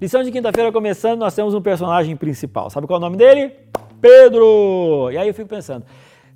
Lição de quinta-feira começando, nós temos um personagem principal. Sabe qual é o nome dele? Pedro! E aí eu fico pensando,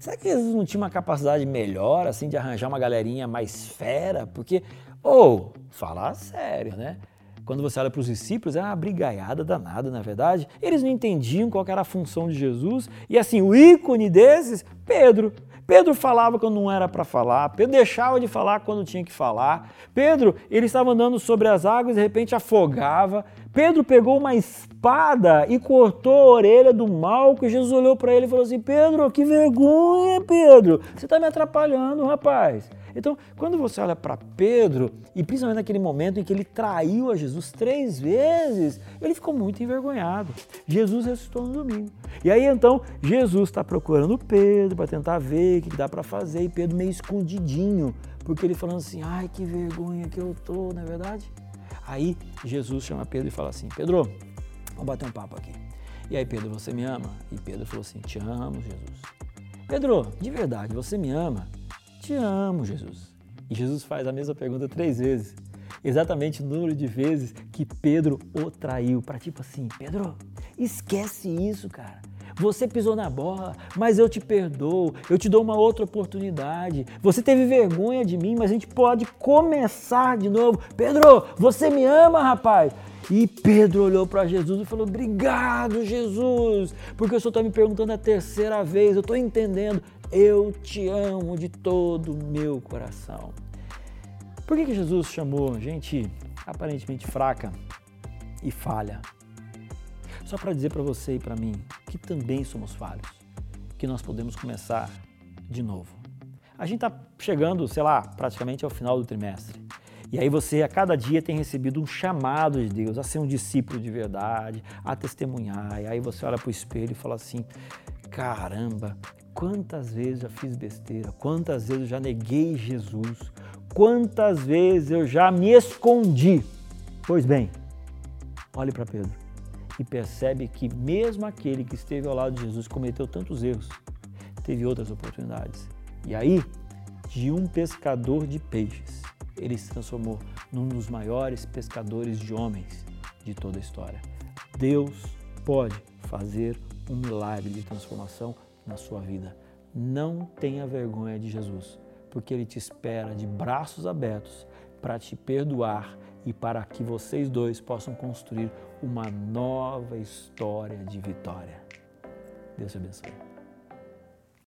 será que Jesus não tinha uma capacidade melhor, assim, de arranjar uma galerinha mais fera? Porque, ou, oh, falar sério, né? Quando você olha para os discípulos, é uma brigaiada danada, na é verdade. Eles não entendiam qual era a função de Jesus. E assim, o ícone desses, Pedro. Pedro falava quando não era para falar, Pedro deixava de falar quando tinha que falar. Pedro, ele estava andando sobre as águas e de repente afogava. Pedro pegou uma espada e cortou a orelha do Malco. Jesus olhou para ele e falou assim: Pedro, que vergonha, Pedro, você está me atrapalhando, rapaz. Então, quando você olha para Pedro, e principalmente naquele momento em que ele traiu a Jesus três vezes, ele ficou muito envergonhado. Jesus ressuscitou no domingo. E aí então, Jesus está procurando Pedro para tentar ver o que dá para fazer, e Pedro meio escondidinho, porque ele falando assim: ai, que vergonha que eu tô, não é verdade? Aí Jesus chama Pedro e fala assim: Pedro, vamos bater um papo aqui. E aí, Pedro, você me ama? E Pedro falou assim: Te amo, Jesus. Pedro, de verdade, você me ama? Te amo, Jesus. E Jesus faz a mesma pergunta três vezes. Exatamente o número de vezes que Pedro o traiu. Para tipo assim, Pedro, esquece isso, cara. Você pisou na bola, mas eu te perdoo, eu te dou uma outra oportunidade. Você teve vergonha de mim, mas a gente pode começar de novo. Pedro, você me ama, rapaz? E Pedro olhou para Jesus e falou: Obrigado, Jesus, porque o Senhor está me perguntando a terceira vez, eu estou entendendo. Eu te amo de todo o meu coração. Por que, que Jesus chamou gente aparentemente fraca e falha? Só para dizer para você e para mim que também somos falhos, que nós podemos começar de novo. A gente está chegando, sei lá, praticamente ao final do trimestre. E aí você a cada dia tem recebido um chamado de Deus a ser um discípulo de verdade, a testemunhar. E aí você olha para o espelho e fala assim: caramba, quantas vezes já fiz besteira, quantas vezes eu já neguei Jesus, quantas vezes eu já me escondi. Pois bem, olhe para Pedro e percebe que mesmo aquele que esteve ao lado de Jesus cometeu tantos erros, teve outras oportunidades. E aí, de um pescador de peixes, ele se transformou num dos maiores pescadores de homens de toda a história. Deus pode fazer um milagre de transformação na sua vida. Não tenha vergonha de Jesus, porque Ele te espera de braços abertos para te perdoar e para que vocês dois possam construir uma nova história de vitória. Deus te abençoe.